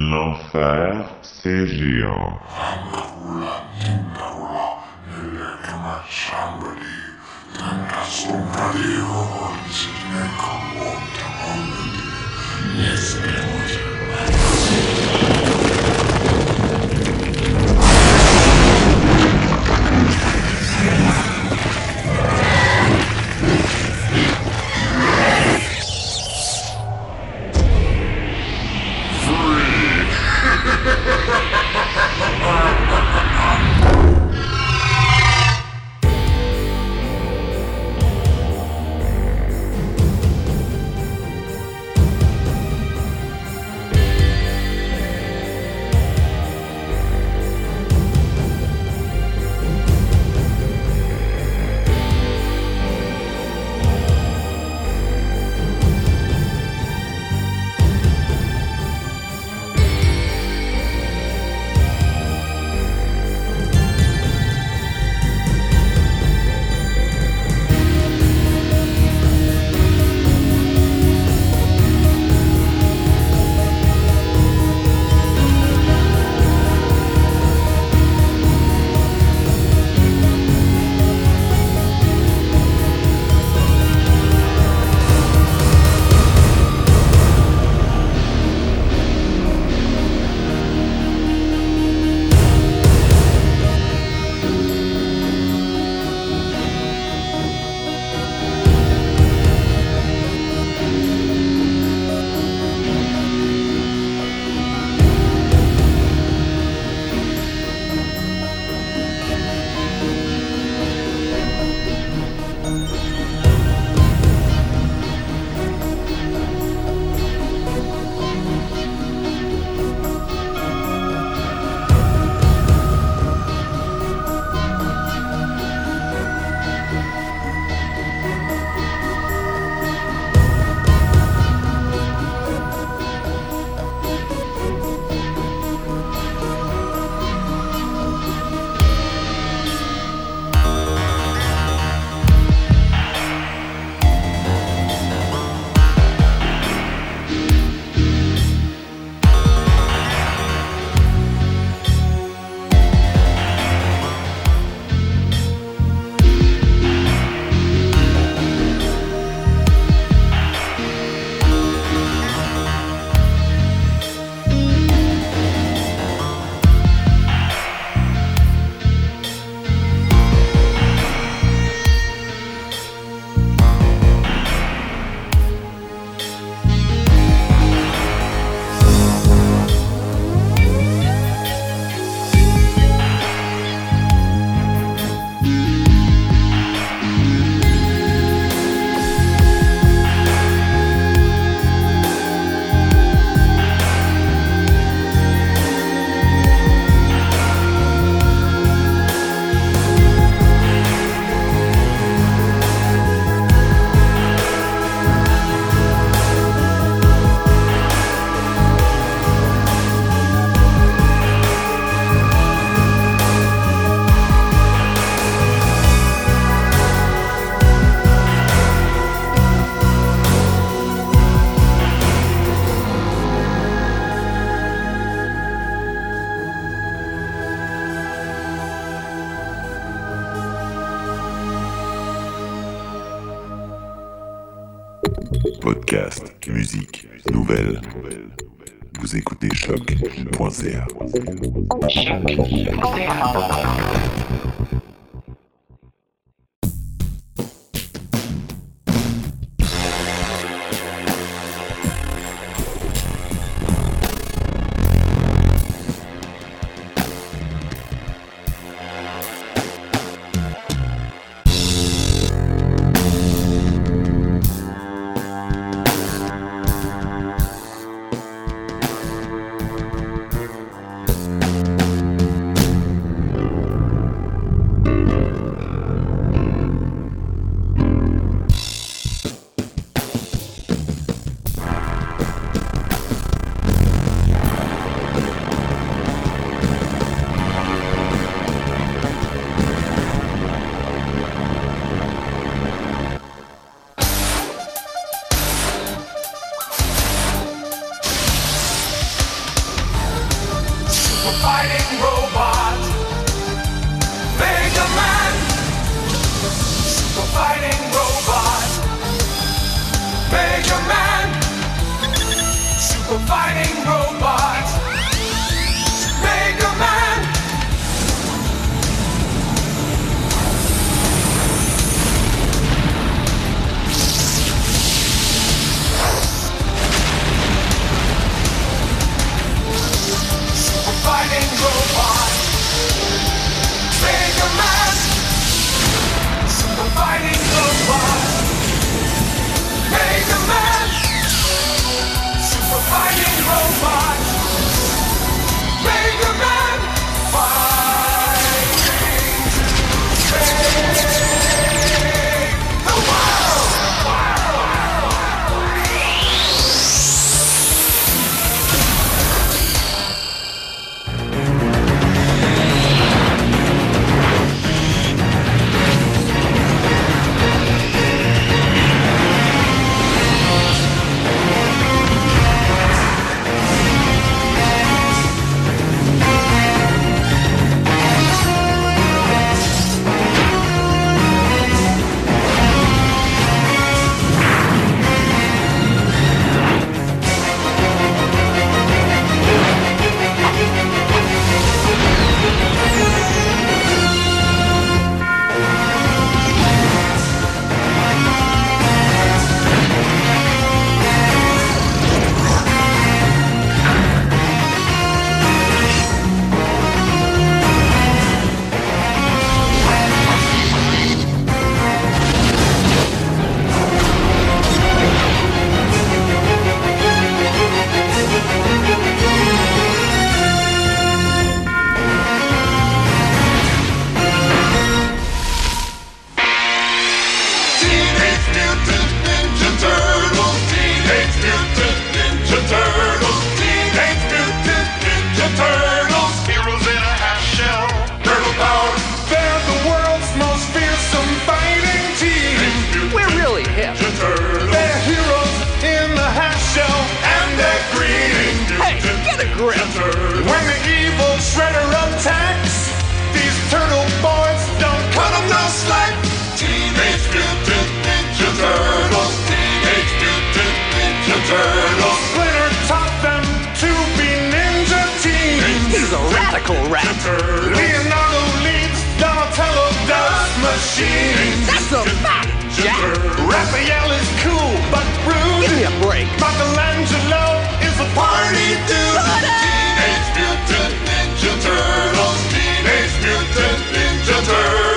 L'enfer, c'est géant. Somebody who wants to make a water holiday. Yes, musique, nouvelles. Vous écoutez choc.ca. Mutant Ninja Turtles. machine. That's a fact, Jack. Raphael is cool, but rude. Give me a break. Michelangelo is a party dude. Teenage Mutant Ninja Turtles. Teenage Mutant Ninja Turtles.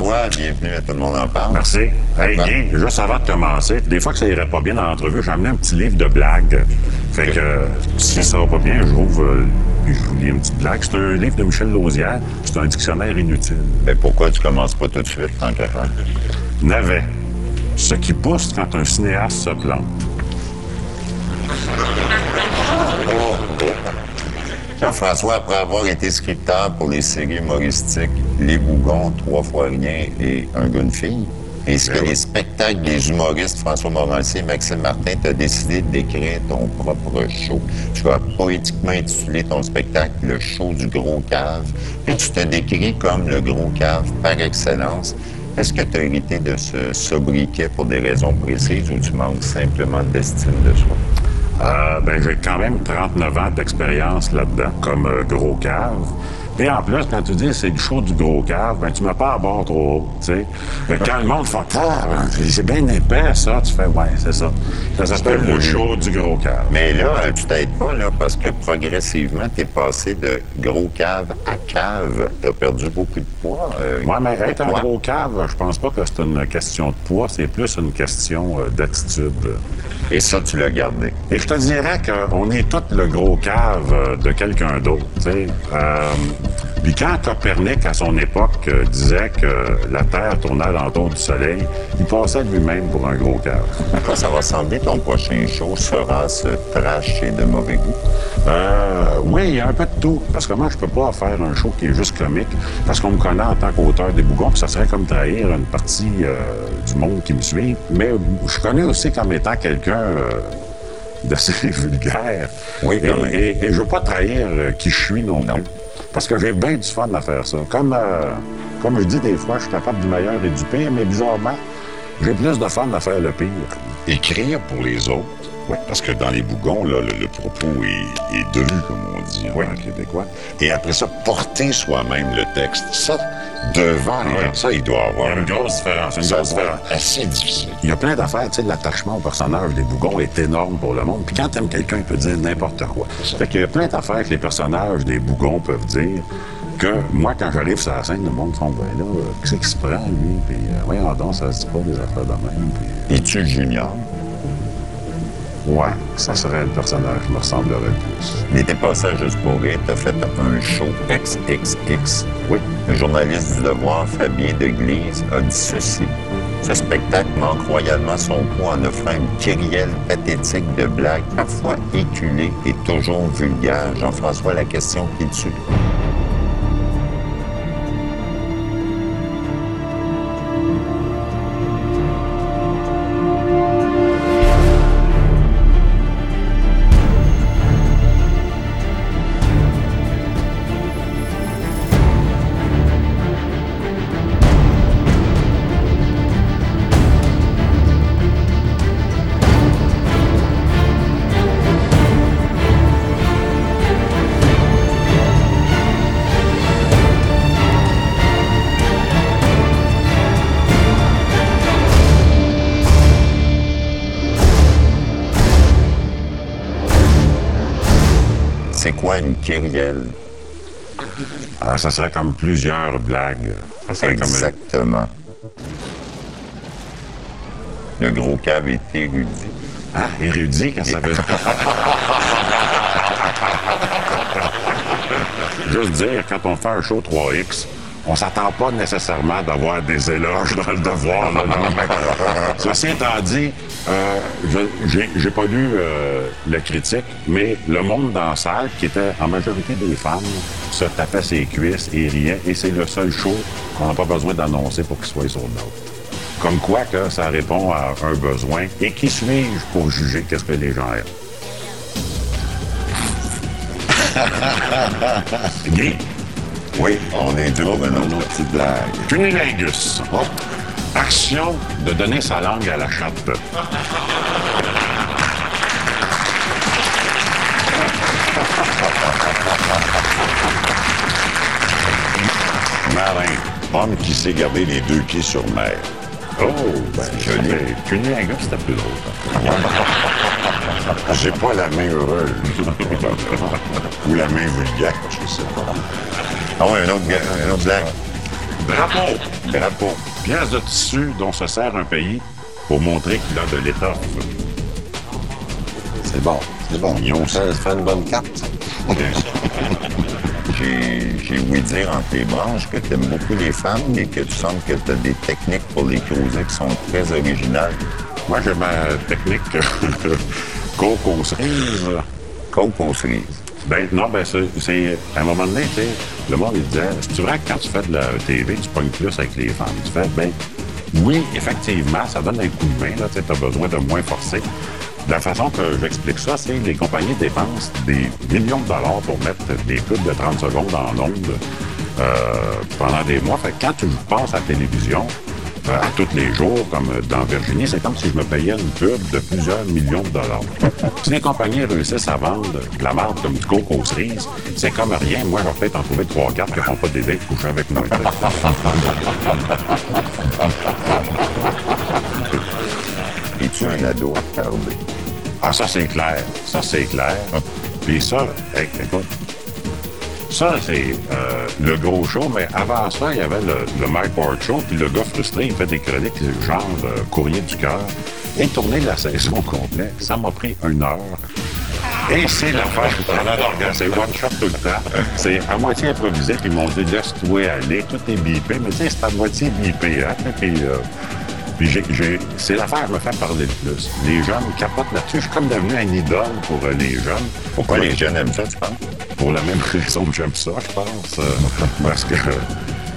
François, bienvenue à Tout le monde en parle. Merci. Hey. Guy, juste avant de commencer, des fois que ça irait pas bien dans l'entrevue, j'ai amené un petit livre de blagues. Fait que euh, si ça va pas bien, j'ouvre euh, puis je vous lis une petite blague. C'est un livre de Michel Lausière. C'est un dictionnaire inutile. Mais pourquoi tu commences pas tout de suite, tant qu'à faire? Navet. Ce qui pousse quand un cinéaste se plante. Jean-François, après avoir été scripteur pour les séries humoristiques Les Bougons, Trois fois rien et Un gars, une fille, que Ben oui. les spectacles des humoristes François Morancier et Maxime Martin, tu as décidé d'écrire ton propre show. Tu as poétiquement intitulé ton spectacle Le show du gros cave, puis tu te décris comme le gros cave par excellence. Est-ce que tu as hérité de ce sobriquet pour des raisons précises ou tu manques simplement d'estime de soi? Euh, ben, j'ai quand même 39 ans d'expérience là-dedans, comme euh, gros cave. Et en plus, quand tu dis c'est le show du gros cave, ben, tu mets pas à bord trop haut, tu sais. Mais quand le monde fait Ah, c'est bien épais, ça, tu fais ouais, c'est ça. Ça s'appelle le show du gros cave. Mais là, tu t'aides pas, là, parce que progressivement, t'es passé de gros cave à cave. T'as perdu beaucoup de poids. euh, Ouais, mais être un gros cave, je pense pas que c'est une question de poids, c'est plus une question euh, d'attitude. Et ça, tu l'as gardé. Et je te dirais qu'on est tous le gros cave euh, de quelqu'un d'autre. tu sais. Euh, Puis quand Copernic, à son époque, euh, disait que la Terre tournait alentour du Soleil, il passait lui-même pour un gros. À quoi ça va ressembler ton prochain show? Sera-ce trash et de mauvais goût? Euh, oui, il y a un peu de tout. Parce que moi, je peux pas faire un show qui est juste comique. Parce qu'on me connaît en tant qu'auteur des bougons, puis ça serait comme trahir une partie euh, du monde qui me suit. Mais je connais aussi comme étant quelqu'un euh, d'assez vulgaire. Oui, et, et, et je veux pas trahir qui je suis non, plus. Parce que j'ai bien du fun à faire ça. Comme, euh, comme je dis des fois, je suis capable du meilleur et du pire, mais bizarrement, j'ai plus de fun à faire le pire. Écrire pour les autres. Parce que dans les bougons, là, le, le propos est, est comme on dit en Oui. québécois. Et après ça, porter soi-même le texte. Ça, devant les Oui. gens, ça, il doit avoir une grosse différence. Une grosse différence. assez difficile. Il y a plein d'affaires, tu sais, l'attachement au personnage des bougons est énorme pour le monde. Puis quand t'aimes quelqu'un, il peut dire n'importe quoi. Fait qu'il y a plein d'affaires que les personnages des bougons peuvent dire que moi, quand j'arrive sur la scène, le monde sont ben là, euh, qu'est-ce qu'il se prend, lui? Puis, euh, voyons donc, ça se dit pas des affaires de même. Puis, Es-tu junior? Ouais, ça serait le personnage qui me ressemblerait le plus. Il était passé à Juste pour rire. T'as fait un show XXX. Oui. Le journaliste du Devoir, Fabien Deglise, a dit ceci. Ce spectacle manque royalement son poids en offrant une kyrielle pathétique de blagues, parfois éculées et toujours vulgaires. Jean-François, la question qui tue. Alors, ça serait comme plusieurs blagues. Ça serait comme Exactement. Le gros cave est érudit. Ah, érudit, quand ça veut dire? Juste dire, quand on fait un show 3X, on s'attend pas nécessairement d'avoir des éloges dans le devoir. non. Ceci étant dit, euh, je- j'ai- pas lu euh, la critique, mais le monde dans la salle, qui était en majorité des femmes, se tapait ses cuisses et riait, et c'est le seul show qu'on n'a pas besoin d'annoncer pour qu'il soit sur le nôtre. Comme quoi que ça répond à un besoin. Et qui suis-je pour juger qu'est-ce que les gens aiment? Oui, on est deux pour une autre petite blague. cunilingus. Action de donner sa langue à la chatte. Marin, homme qui sait garder les deux pieds sur mer. Oh, ben, joli. Cunilingus, c'était plus drôle. J'ai pas la main heureuse. Ou la main vulgaire, je sais pas. Ah ouais, un autre, un autre blague. Drapeau. Drapeau. Pièce de tissu dont se sert un pays pour montrer qu'il a de l'étoffe. C'est bon, c'est bon. Mignon, ça. Ça fait une bonne carte. J'ai ouï dire entre tes branches que tu aimes beaucoup les femmes et que tu sembles que tu as des techniques pour les cruiser qui sont très originales. Moi, j'ai ma technique coke aux cerises. Coke aux cerises. Ben, non, ben, c'est, à un moment donné, tu sais, le monde, il disait, c'est vrai que quand tu fais de la TV, tu pognes plus avec les femmes. Tu fais, ben, oui, effectivement, ça donne un coup de main, là, tu as besoin de moins forcer. La façon que j'explique ça, c'est que les compagnies dépensent des millions de dollars pour mettre des pubs de 30 secondes en ondes euh, pendant des mois. Fait que quand tu passes à la télévision, à tous les jours, comme dans Virginie, c'est comme si je me payais une pub de plusieurs millions de dollars. Si les compagnies réussissent à vendre de la marque comme du coke aux cerises, c'est comme rien. Moi, je vais peut-être en trouver trois, quatre qui font pas des dates coucher avec moi. Es-tu un ado attardé? Ah, ça, c'est clair. Ça, c'est clair. Puis ça, écoute, ça, c'est euh, le gros show, mais avant ça, il y avait le, le Mike Ward Show, puis le gars frustré, il fait des chroniques genre Courrier du cœur. Et tourner la saison complète, ça m'a pris une heure. Et c'est l'affaire c'est one shot tout le temps. C'est à moitié improvisé, puis ils m'ont dit laisse-toi aller, tout est bipé, mais tu sais, c'est à moitié bipé, hein. Euh, c'est l'affaire qui me fait parler le plus. Les jeunes capotent là-dessus. Je suis comme devenu un idole pour euh, les jeunes. Pourquoi les jeunes aiment ça, tu penses? Pour la même raison que j'aime ça, je pense. euh, parce que euh,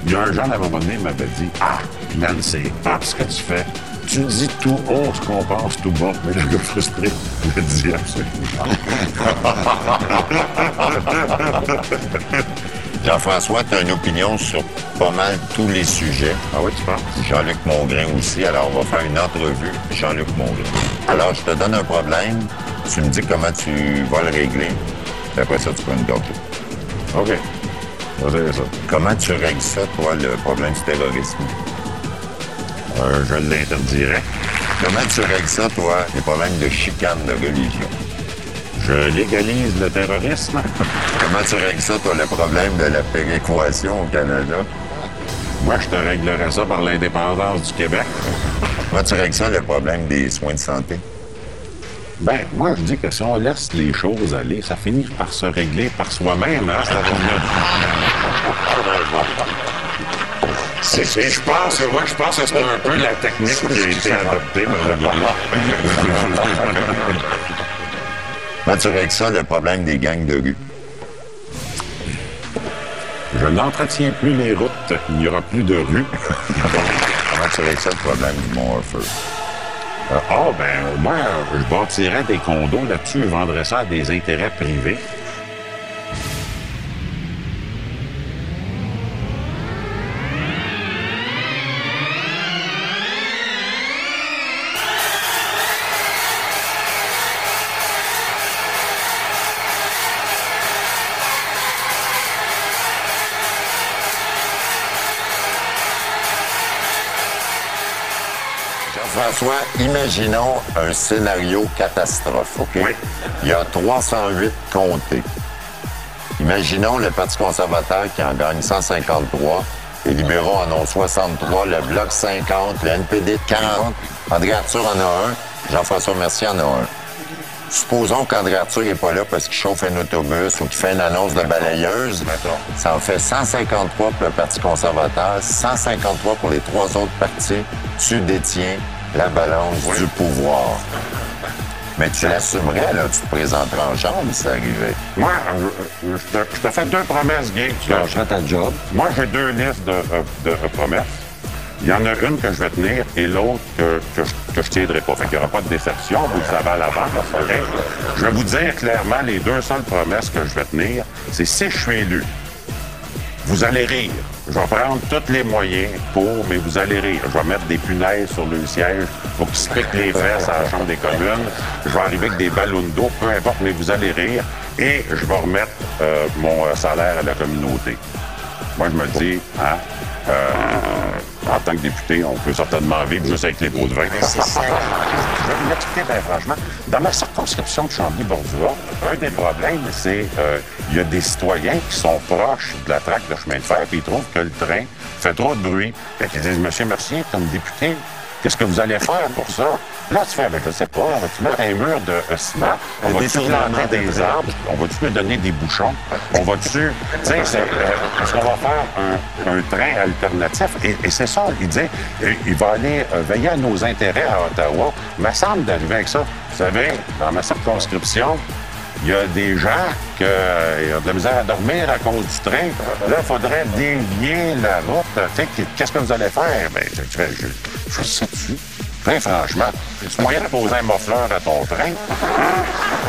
il y a un jeune à un moment donné qui m'avait dit Ah, man, c'est pas ce que tu fais. Tu dis tout haut ce qu'on pense tout bas. Mais le gars frustré me dit absolument. Jean-François, tu as une opinion sur pas mal tous les sujets. Ah oui, tu penses? Jean-Luc Mongrain aussi. Alors, on va faire une entrevue. Jean-Luc Mongrain. Alors, je te donne un problème. Tu me dis comment tu vas le régler. Puis après ça, tu prends une gâteau. OK. Ça. Comment tu règles ça, toi, le problème du terrorisme? Euh, je l'interdirais. Comment tu règles ça, toi, les problèmes de chicane de religion? Je légalise le terrorisme. Comment tu règles ça, toi, le problème de la péréquation au Canada? Moi, je te réglerais ça par l'indépendance du Québec. Comment tu règles ça, le problème des soins de santé? Ben, moi, je dis que si on laisse les choses aller, ça finit par se régler par soi-même, hein, C'est, c'est- je pense, que- ouais, je pense que c'est un peu la technique qui a été adoptée gouvernement. Comment tu règles ça, le problème des gangs de rue? Je n'entretiens plus les routes. Il n'y aura plus de rues. Comment tu règles ça, le problème du Mont Harford? Euh, Ah, ben, moi, je bâtirais des condos là-dessus, je vendrais ça à des intérêts privés. Jean-François, imaginons un scénario catastrophe, OK? Oui. Il y a 308 comtés. Imaginons le Parti conservateur qui en gagne 153, les libéraux en ont 63, le Bloc 50, le NPD 40, André Arthur en a un, Jean-François Mercier en a un. Supposons qu'André Arthur n'est pas là parce qu'il chauffe un autobus ou qu'il fait une annonce de balayeuse. Ça en fait 153 pour le Parti conservateur, 153 pour les trois autres partis. Tu détiens la balance du pouvoir. Mais tu l'assumerais, là, tu te présenterais en chambre si ça arrivait. Moi, euh, euh, je te, je te fais deux promesses, Guy. Tu lâcherais ta job. Moi, j'ai deux listes de, euh, de, promesses. Il y en a une que je vais tenir et l'autre que, que, je- que je tiendrai pas. Fait qu'il n'y aura pas de déception, vous le savez à l'avance. OK? Je vais vous dire clairement, les deux seules promesses que je vais tenir, c'est si je suis élu, vous allez rire. Je vais prendre tous les moyens pour, mais vous allez rire. Je vais mettre des punaises sur le siège pour qu'ils se piquent les fesses à la Chambre des communes. Je vais arriver avec des ballons d'eau, peu importe, mais vous allez rire. Et je vais remettre euh, mon euh, salaire à la communauté. Moi, je me dis, hein, en tant que député, on peut certainement vivre juste avec les pots de vin. C'est ça. Je vais vous bien franchement. Dans ma circonscription de Chambly-Bordua, un des problèmes, c'est euh, il y a des citoyens qui sont proches de la traque de chemin de fer puis ils trouvent que le train fait trop de bruit. Fait qu'ils disent, Monsieur Mercier, comme député, qu'est-ce que vous allez faire pour ça? Là, tu fais, ben, je sais pas, tu mettre un mur de ciment, on va-tu planter des arbres, on va-tu lui donner des bouchons, on va-tu, tu sais, c'est, euh, est-ce qu'on va faire un, un train alternatif? Et, et c'est ça, il dit, euh, il va aller euh, veiller à nos intérêts à Ottawa. Il me semble d'arriver avec ça. Vous savez, dans ma circonscription, il y a des gens qui ont de la misère à dormir à cause du train. Là, il faudrait dévier la route. Qu'est-ce que vous allez faire? Ben, je, je, je, je sais-tu? Très franchement, c'est moyen de poser un mofleur à ton train.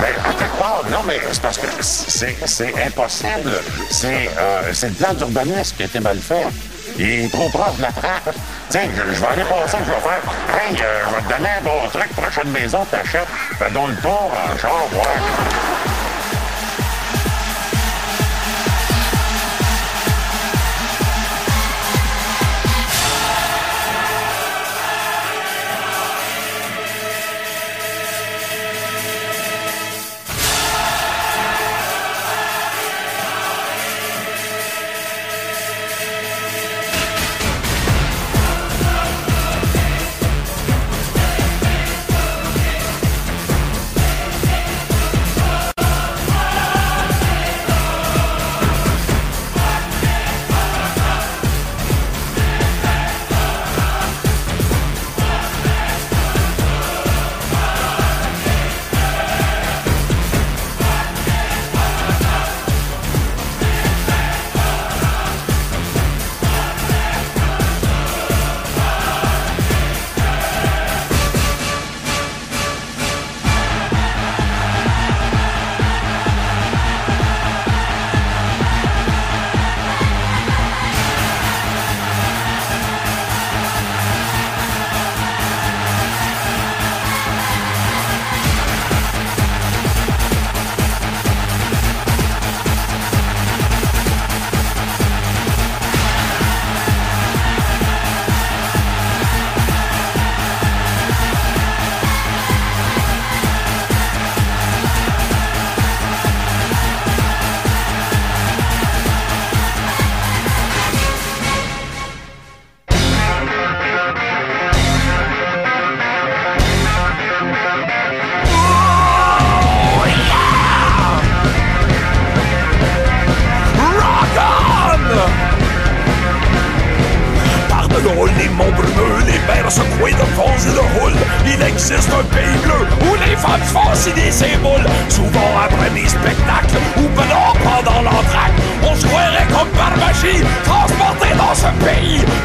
Mais à quelque part, non, mais c'est parce que c'est impossible. C'est euh, c'est le plan d'urbanisme qui a été mal fait. Il est trop proche de la trappe. Tiens, je, je vais aller passer, je vais faire. Hey, euh, je vais te donner un bon truc, prochaine maison, t'achètes. Fais donc le tour en char, ouais.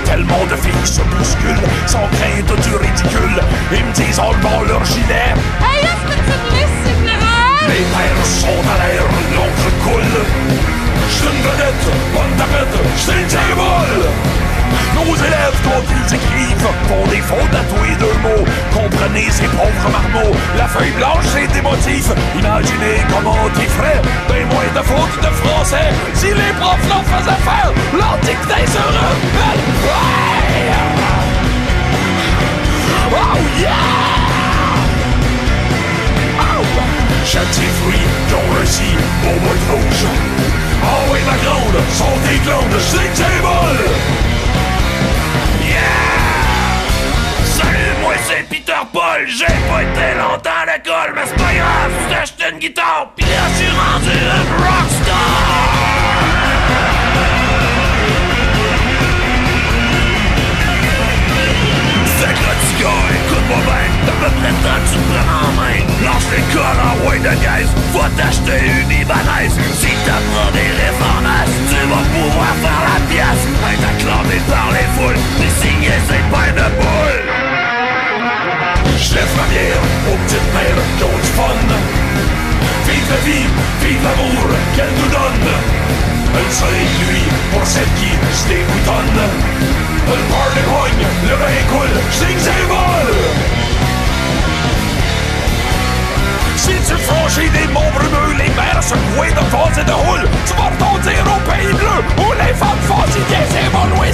Tellement de filles se bousculent, sans crainte du ridicule. Ils me disent en levant leur gilet, Hey, est-ce que tu me laisses les mers sont à l'air, l'encre coule. J'suis une vedette, bonne tapette, j'suis le diable. Nos élèves, ils écrivent, font des fautes à tous les deux mots. Comprenez ces pauvres marmots, la feuille blanche c'est des motifs. Imaginez comment ils feraient, ben moins de fautes de français. Si les profs leur faisaient faire, dictée sur un bel Oh yeah! Oh! Châtier fruit, dont le si, au bout rouge. Oh oui, ma grande, sont des glandes, c'est que c'est Peter Paul, j'ai pas été longtemps à l'école, mais c'est pas grave, j'ai acheté une guitare, pis là je rendu un rockstar! Fait que là, petit gars, écoute-moi bien, t'as peu près le temps que tu te prennes en main. Lance l'école en way de guise, va t'acheter une Ibanaise. Si t'apprends des réformations, tu vas pouvoir faire la pièce. Être acclamé par les foules, puis signer ses pains de boules. J'lève ma bière aux petites mères qui ont du fun. Vive la vie, vive l'amour qu'elle nous donne. Un soleil de nuit pour celle qui se déboutonne. Le party pogne, le vin coule, vol. Si tu franchis des monts brumeux, les mers secoué de vase et de houle. Tu vas rebondir au pays bleu où les femmes font si bien mon Louis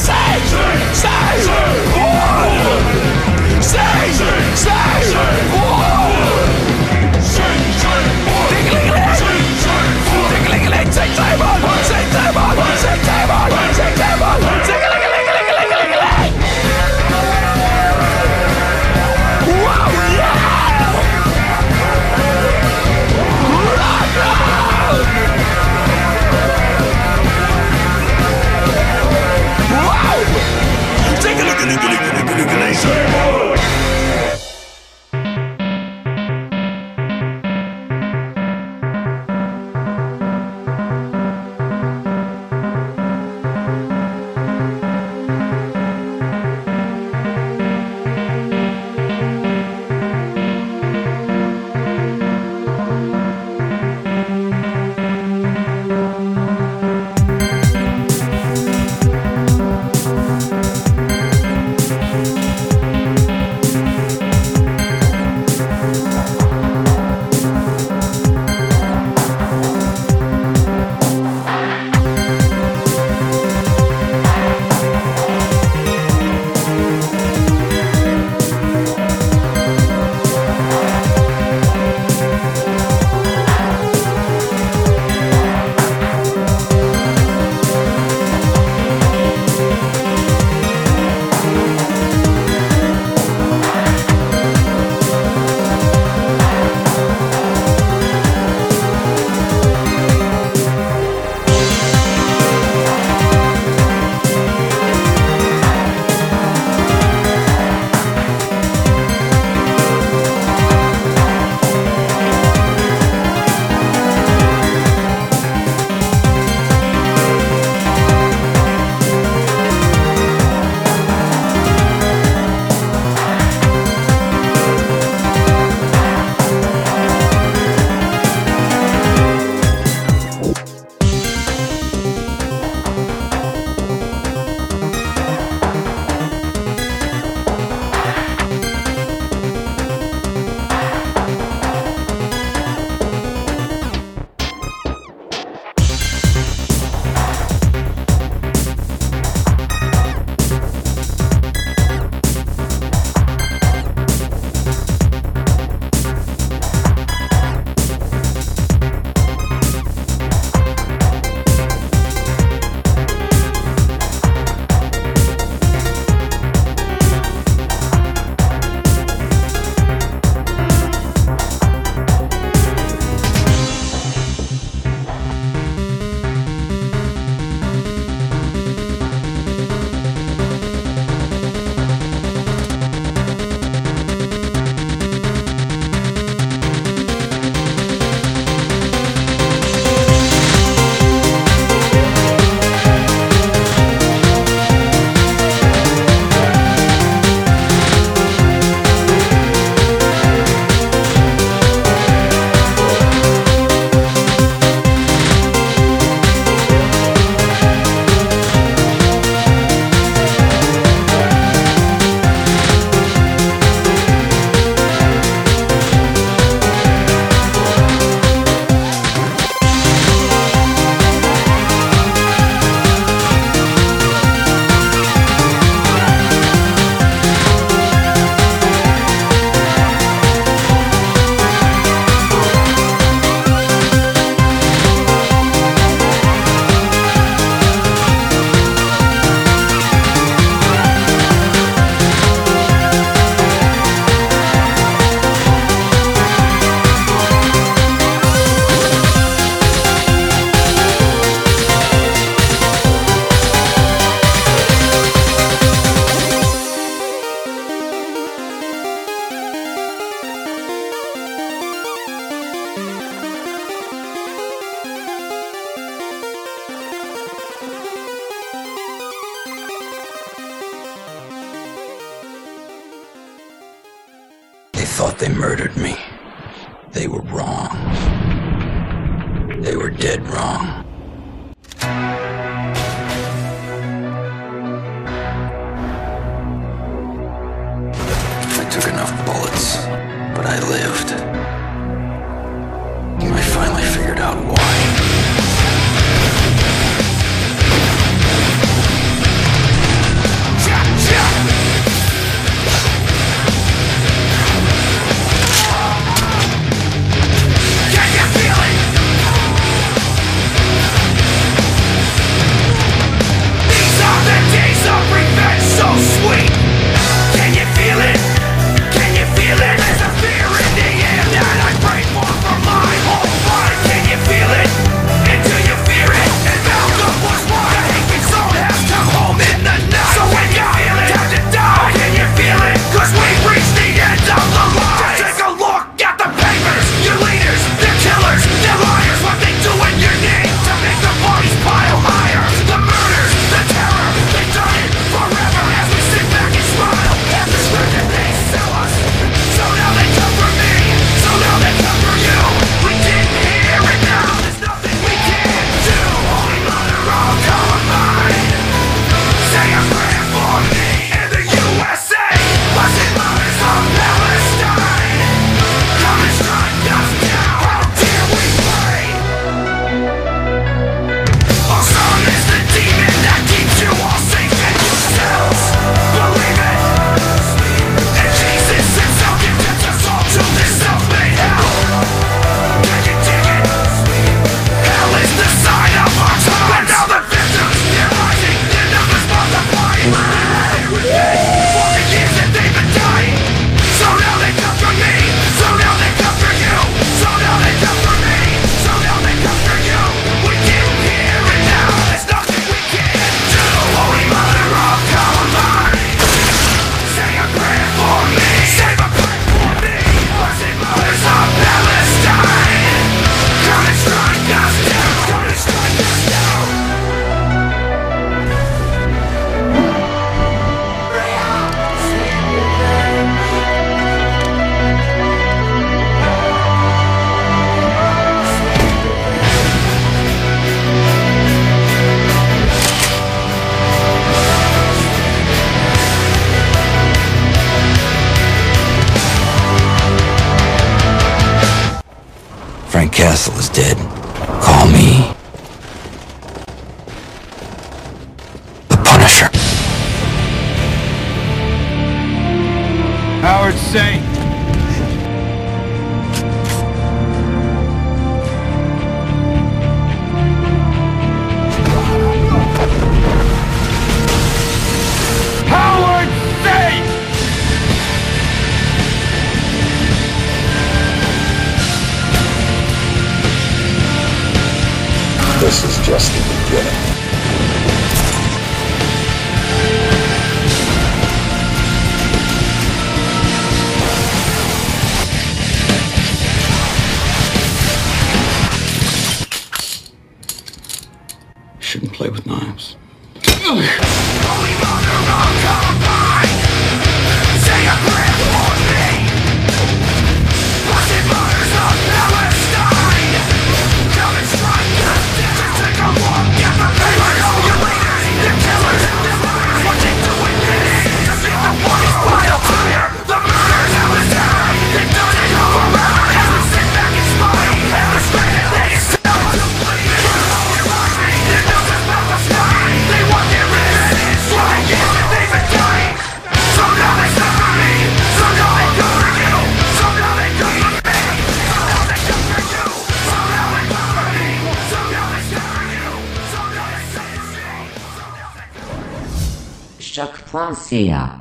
Choc.ca.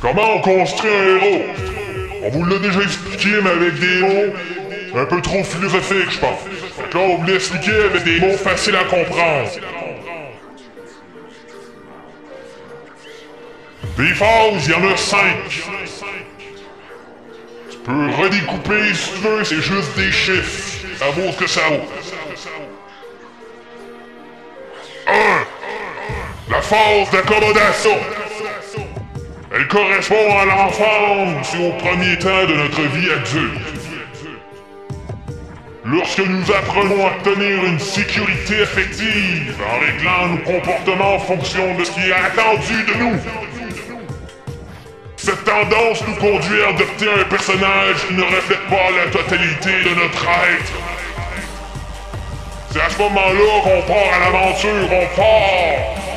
Comment on construit un héros? On vous l'a déjà expliqué, mais avec des mots un peu trop philosophiques, je pense. Que là, on vous l'expliquer avec des mots faciles à comprendre. Des phases, il y en a cinq. Tu peux redécouper si tu veux, c'est juste des chiffres. Ça vaut ce que ça vaut. 1. La phase d'accommodation. Elle correspond à l'enfance et au premier temps de notre vie adulte. Lorsque nous apprenons à tenir une sécurité affective en réglant nos comportements en fonction de ce qui est attendu de nous. Cette tendance nous conduit à adopter un personnage qui ne reflète pas la totalité de notre être. C'est à ce moment-là qu'on part à l'aventure, on part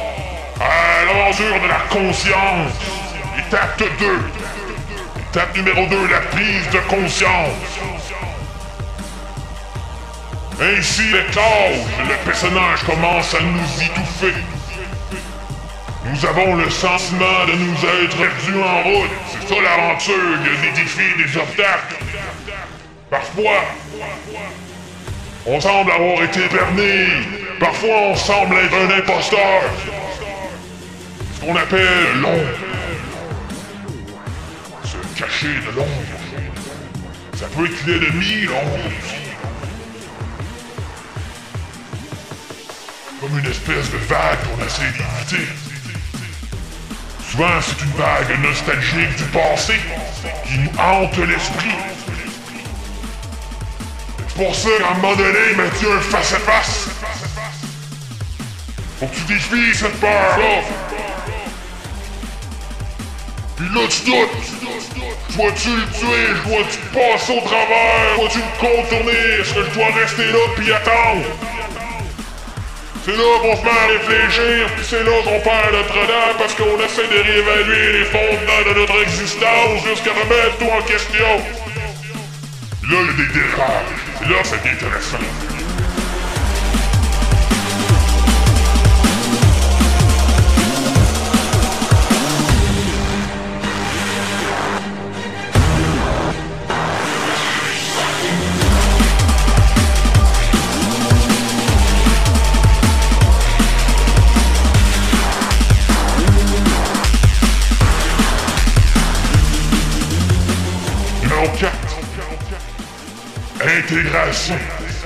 à l'aventure de la conscience. Étape 2. Étape numéro 2, la prise de conscience. Ainsi, avec l'âge, le personnage commence à nous étouffer. Nous avons le sentiment de nous être perdus en route. C'est ça l'aventure, il y des défis, des obstacles. Parfois, on semble avoir été permis. Parfois, on semble être un imposteur. Qu'on appelle l'ombre. Se cacher de l'ombre. Ça peut être l'ennemi, l'ombre. Comme une espèce de vague qu'on essaie d'éviter. Souvent, c'est une vague nostalgique du passé qui nous hante l'esprit. C'est pour ça qu'à un moment donné, il m'a dit un face-à-face. Faut que tu défies cette peur-là. Puis tu doutes. Je dois-tu le tuer? Je dois-tu passer au travers? Je dois-tu le contourner? Est-ce que je dois rester là puis attendre? C'est là qu'on se met à réfléchir, puis c'est là qu'on perd Notre-Dame parce qu'on essaie de réévaluer les fondements de notre existence jusqu'à remettre tout en question. Là, il y a des dérapages. Et là, c'est intéressant.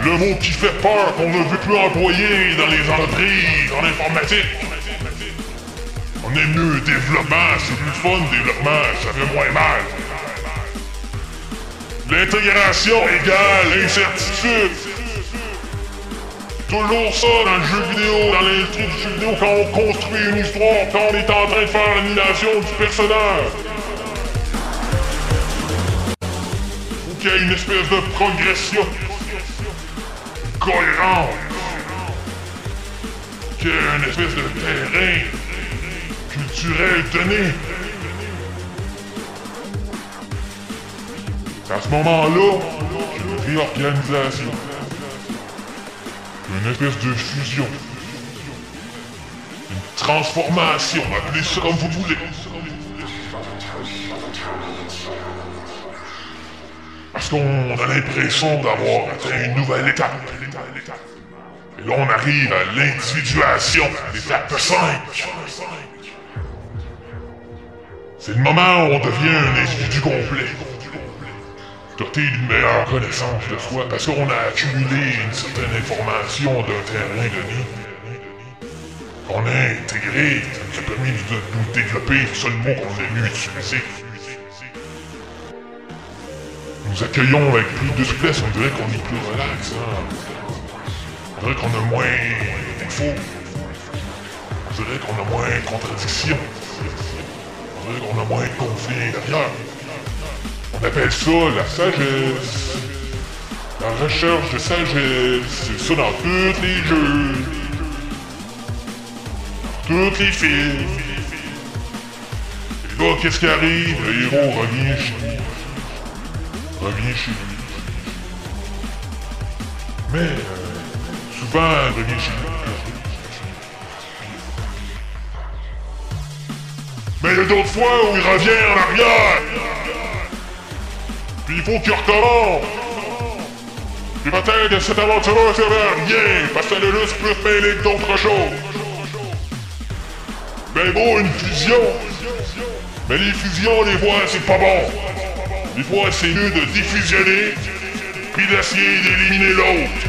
Le mot qui fait peur qu'on ne veut plus employer dans les entreprises, en informatique. On aime mieux développement, c'est plus fun, développement, ça fait moins mal. L'intégration égale incertitude. Toujours ça dans le jeu vidéo, dans l'intro du jeu vidéo, quand on construit une histoire, quand on est en train de faire l'animation du personnage. qu'il y ait une espèce de progression ait une espèce de terrain culturel donné. À ce moment-là, une réorganisation, une espèce de fusion, une transformation, appelez ça comme vous voulez. Parce qu'on a l'impression d'avoir atteint une nouvelle étape. Et là, on arrive à l'individuation, l'étape 5. C'est le moment où on devient un individu complet. Doté d'une meilleure connaissance de soi, parce qu'on a accumulé une certaine information d'un terrain donné. On a intégré, nous a permis de nous développer, c'est le mot qu'on a mieux. Nous accueillons avec plus de souplesse, on dirait qu'on est plus relax. Hein? On dirait qu'on a moins de défauts. Dirait qu'on a moins de contradictions. On dirait qu'on a moins de conflits intérieurs. On appelle ça la sagesse. La recherche de sagesse. C'est ça dans tous les jeux. Dans tous les films. Et là, qu'est-ce qui arrive? Le héros revient chez lui revient chez lui. Mais euh, chez lui. Mais il y a d'autres fois où il revient en arrière. Puis il faut qu'il recommence. Puis peut-être que cette aventure-là servait à rien, parce qu'elle est juste plus mêlée que d'autres choses. Ben bon, une fusion. Mais les fusions, les fois, c'est pas bon. Des fois, c'est mieux de diffusionner, puis d'essayer d'éliminer l'autre.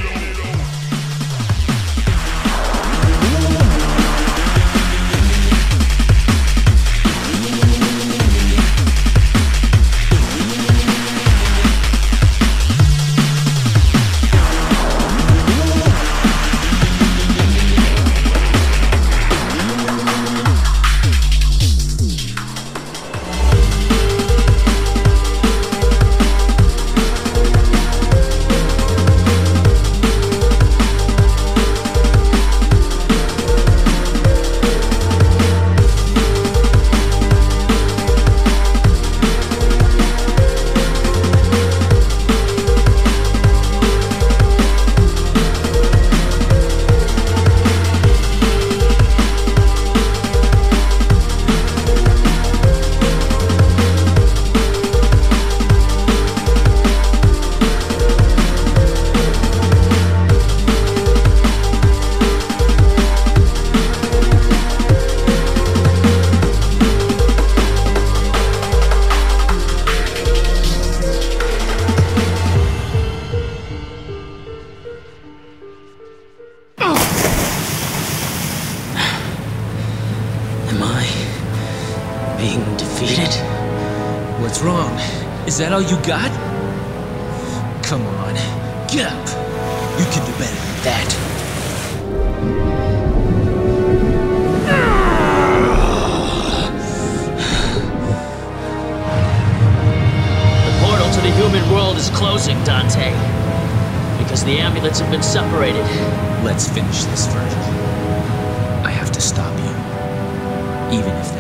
Closing, Dante. Because the amulets have been separated. Let's finish this, Virgil. I have to stop you. Even if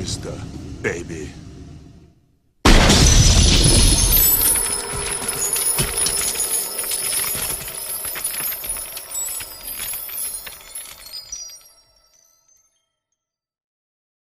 pista.